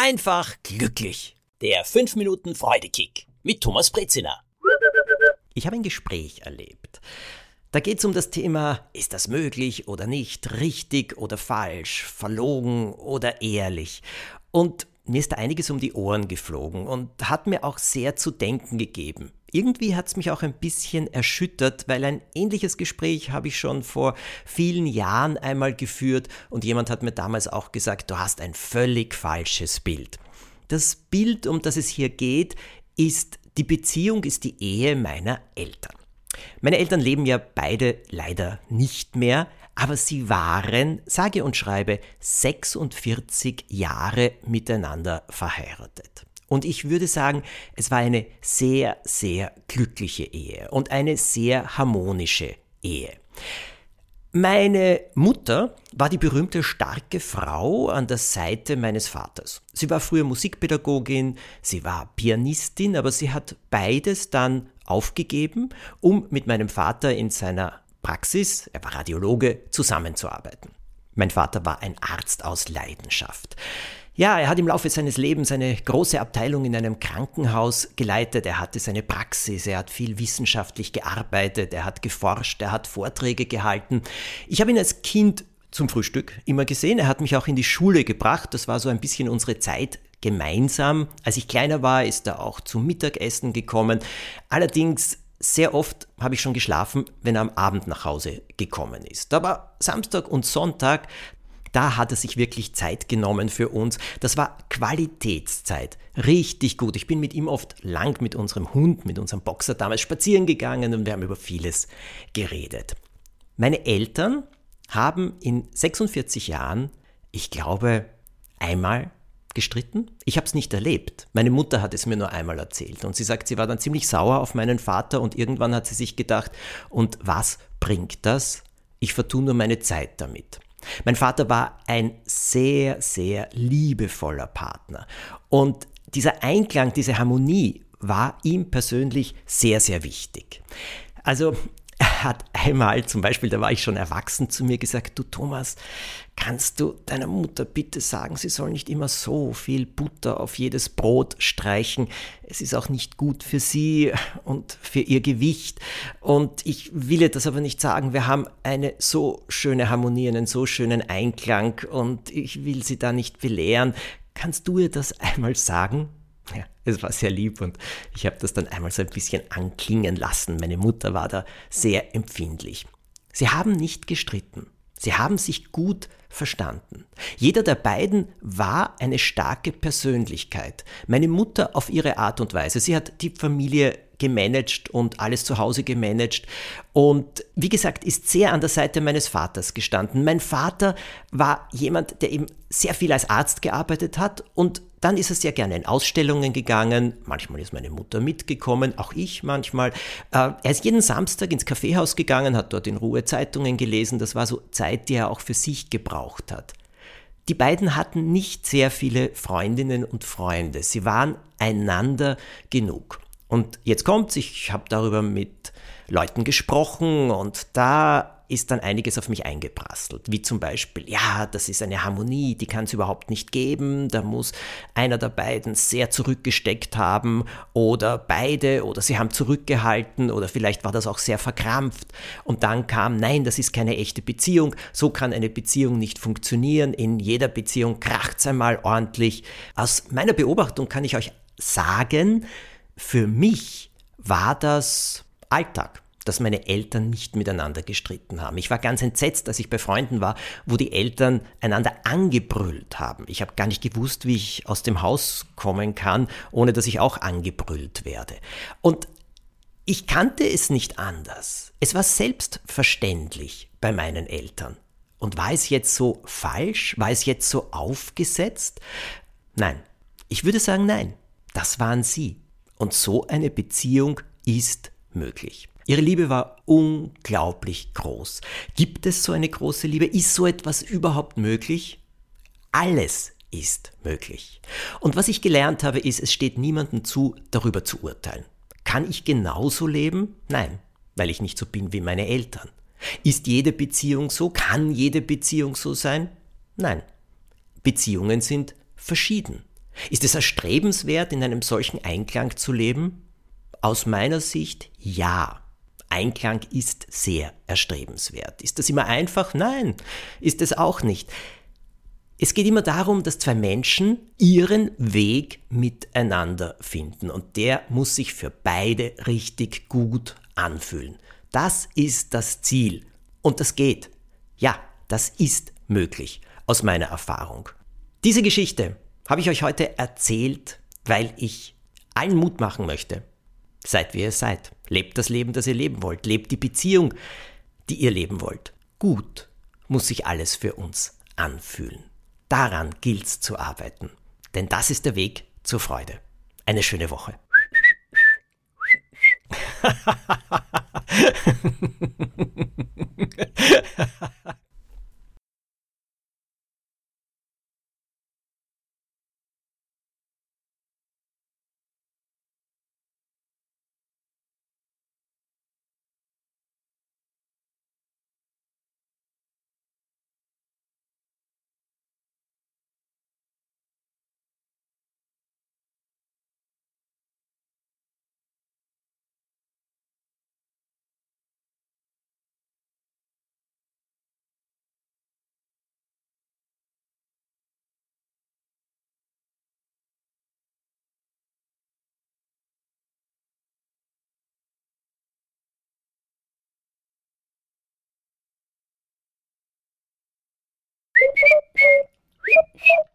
einfach glücklich. Der 5 Minuten Freudekick mit Thomas Brezina. Ich habe ein Gespräch erlebt. Da geht es um das Thema, ist das möglich oder nicht, richtig oder falsch, verlogen oder ehrlich. Und mir ist da einiges um die Ohren geflogen und hat mir auch sehr zu denken gegeben. Irgendwie hat es mich auch ein bisschen erschüttert, weil ein ähnliches Gespräch habe ich schon vor vielen Jahren einmal geführt und jemand hat mir damals auch gesagt, du hast ein völlig falsches Bild. Das Bild, um das es hier geht, ist die Beziehung, ist die Ehe meiner Eltern. Meine Eltern leben ja beide leider nicht mehr, aber sie waren, sage und schreibe, 46 Jahre miteinander verheiratet. Und ich würde sagen, es war eine sehr, sehr glückliche Ehe und eine sehr harmonische Ehe. Meine Mutter war die berühmte starke Frau an der Seite meines Vaters. Sie war früher Musikpädagogin, sie war Pianistin, aber sie hat beides dann aufgegeben, um mit meinem Vater in seiner Praxis, er war Radiologe, zusammenzuarbeiten. Mein Vater war ein Arzt aus Leidenschaft. Ja, er hat im Laufe seines Lebens eine große Abteilung in einem Krankenhaus geleitet. Er hatte seine Praxis, er hat viel wissenschaftlich gearbeitet, er hat geforscht, er hat Vorträge gehalten. Ich habe ihn als Kind zum Frühstück immer gesehen. Er hat mich auch in die Schule gebracht. Das war so ein bisschen unsere Zeit gemeinsam. Als ich kleiner war, ist er auch zum Mittagessen gekommen. Allerdings sehr oft habe ich schon geschlafen, wenn er am Abend nach Hause gekommen ist. Aber Samstag und Sonntag, da hat er sich wirklich Zeit genommen für uns. Das war Qualitätszeit. Richtig gut. Ich bin mit ihm oft lang mit unserem Hund, mit unserem Boxer damals spazieren gegangen und wir haben über vieles geredet. Meine Eltern haben in 46 Jahren, ich glaube, einmal gestritten. Ich habe es nicht erlebt. Meine Mutter hat es mir nur einmal erzählt und sie sagt, sie war dann ziemlich sauer auf meinen Vater und irgendwann hat sie sich gedacht, und was bringt das? Ich vertue nur meine Zeit damit. Mein Vater war ein sehr, sehr liebevoller Partner. Und dieser Einklang, diese Harmonie war ihm persönlich sehr, sehr wichtig. Also hat einmal zum Beispiel, da war ich schon erwachsen, zu mir gesagt, du Thomas, kannst du deiner Mutter bitte sagen, sie soll nicht immer so viel Butter auf jedes Brot streichen. Es ist auch nicht gut für sie und für ihr Gewicht. Und ich will ihr das aber nicht sagen. Wir haben eine so schöne Harmonie, einen so schönen Einklang und ich will sie da nicht belehren. Kannst du ihr das einmal sagen? Ja, es war sehr lieb und ich habe das dann einmal so ein bisschen anklingen lassen. Meine Mutter war da sehr empfindlich. Sie haben nicht gestritten. Sie haben sich gut verstanden. Jeder der beiden war eine starke Persönlichkeit. Meine Mutter auf ihre Art und Weise. Sie hat die Familie gemanagt und alles zu Hause gemanagt. Und wie gesagt, ist sehr an der Seite meines Vaters gestanden. Mein Vater war jemand, der eben sehr viel als Arzt gearbeitet hat und dann ist er sehr gerne in Ausstellungen gegangen. Manchmal ist meine Mutter mitgekommen, auch ich manchmal. Äh, er ist jeden Samstag ins Kaffeehaus gegangen, hat dort in Ruhe Zeitungen gelesen. Das war so Zeit, die er auch für sich gebraucht hat. Die beiden hatten nicht sehr viele Freundinnen und Freunde. Sie waren einander genug. Und jetzt kommt's, ich habe darüber mit Leuten gesprochen und da ist dann einiges auf mich eingeprasselt, wie zum Beispiel, ja, das ist eine Harmonie, die kann es überhaupt nicht geben, da muss einer der beiden sehr zurückgesteckt haben oder beide oder sie haben zurückgehalten oder vielleicht war das auch sehr verkrampft. Und dann kam, nein, das ist keine echte Beziehung, so kann eine Beziehung nicht funktionieren, in jeder Beziehung kracht's einmal ordentlich. Aus meiner Beobachtung kann ich euch sagen, für mich war das Alltag dass meine Eltern nicht miteinander gestritten haben. Ich war ganz entsetzt, als ich bei Freunden war, wo die Eltern einander angebrüllt haben. Ich habe gar nicht gewusst, wie ich aus dem Haus kommen kann, ohne dass ich auch angebrüllt werde. Und ich kannte es nicht anders. Es war selbstverständlich bei meinen Eltern. Und war es jetzt so falsch? War es jetzt so aufgesetzt? Nein. Ich würde sagen, nein. Das waren sie. Und so eine Beziehung ist möglich. Ihre Liebe war unglaublich groß. Gibt es so eine große Liebe? Ist so etwas überhaupt möglich? Alles ist möglich. Und was ich gelernt habe, ist, es steht niemandem zu, darüber zu urteilen. Kann ich genauso leben? Nein, weil ich nicht so bin wie meine Eltern. Ist jede Beziehung so? Kann jede Beziehung so sein? Nein. Beziehungen sind verschieden. Ist es erstrebenswert, in einem solchen Einklang zu leben? Aus meiner Sicht ja. Einklang ist sehr erstrebenswert. Ist das immer einfach? Nein, ist es auch nicht. Es geht immer darum, dass zwei Menschen ihren Weg miteinander finden und der muss sich für beide richtig gut anfühlen. Das ist das Ziel und das geht. Ja, das ist möglich aus meiner Erfahrung. Diese Geschichte habe ich euch heute erzählt, weil ich allen Mut machen möchte. Seid wie ihr seid. Lebt das Leben, das ihr leben wollt. Lebt die Beziehung, die ihr leben wollt. Gut muss sich alles für uns anfühlen. Daran gilt's zu arbeiten. Denn das ist der Weg zur Freude. Eine schöne Woche. Shh, shh.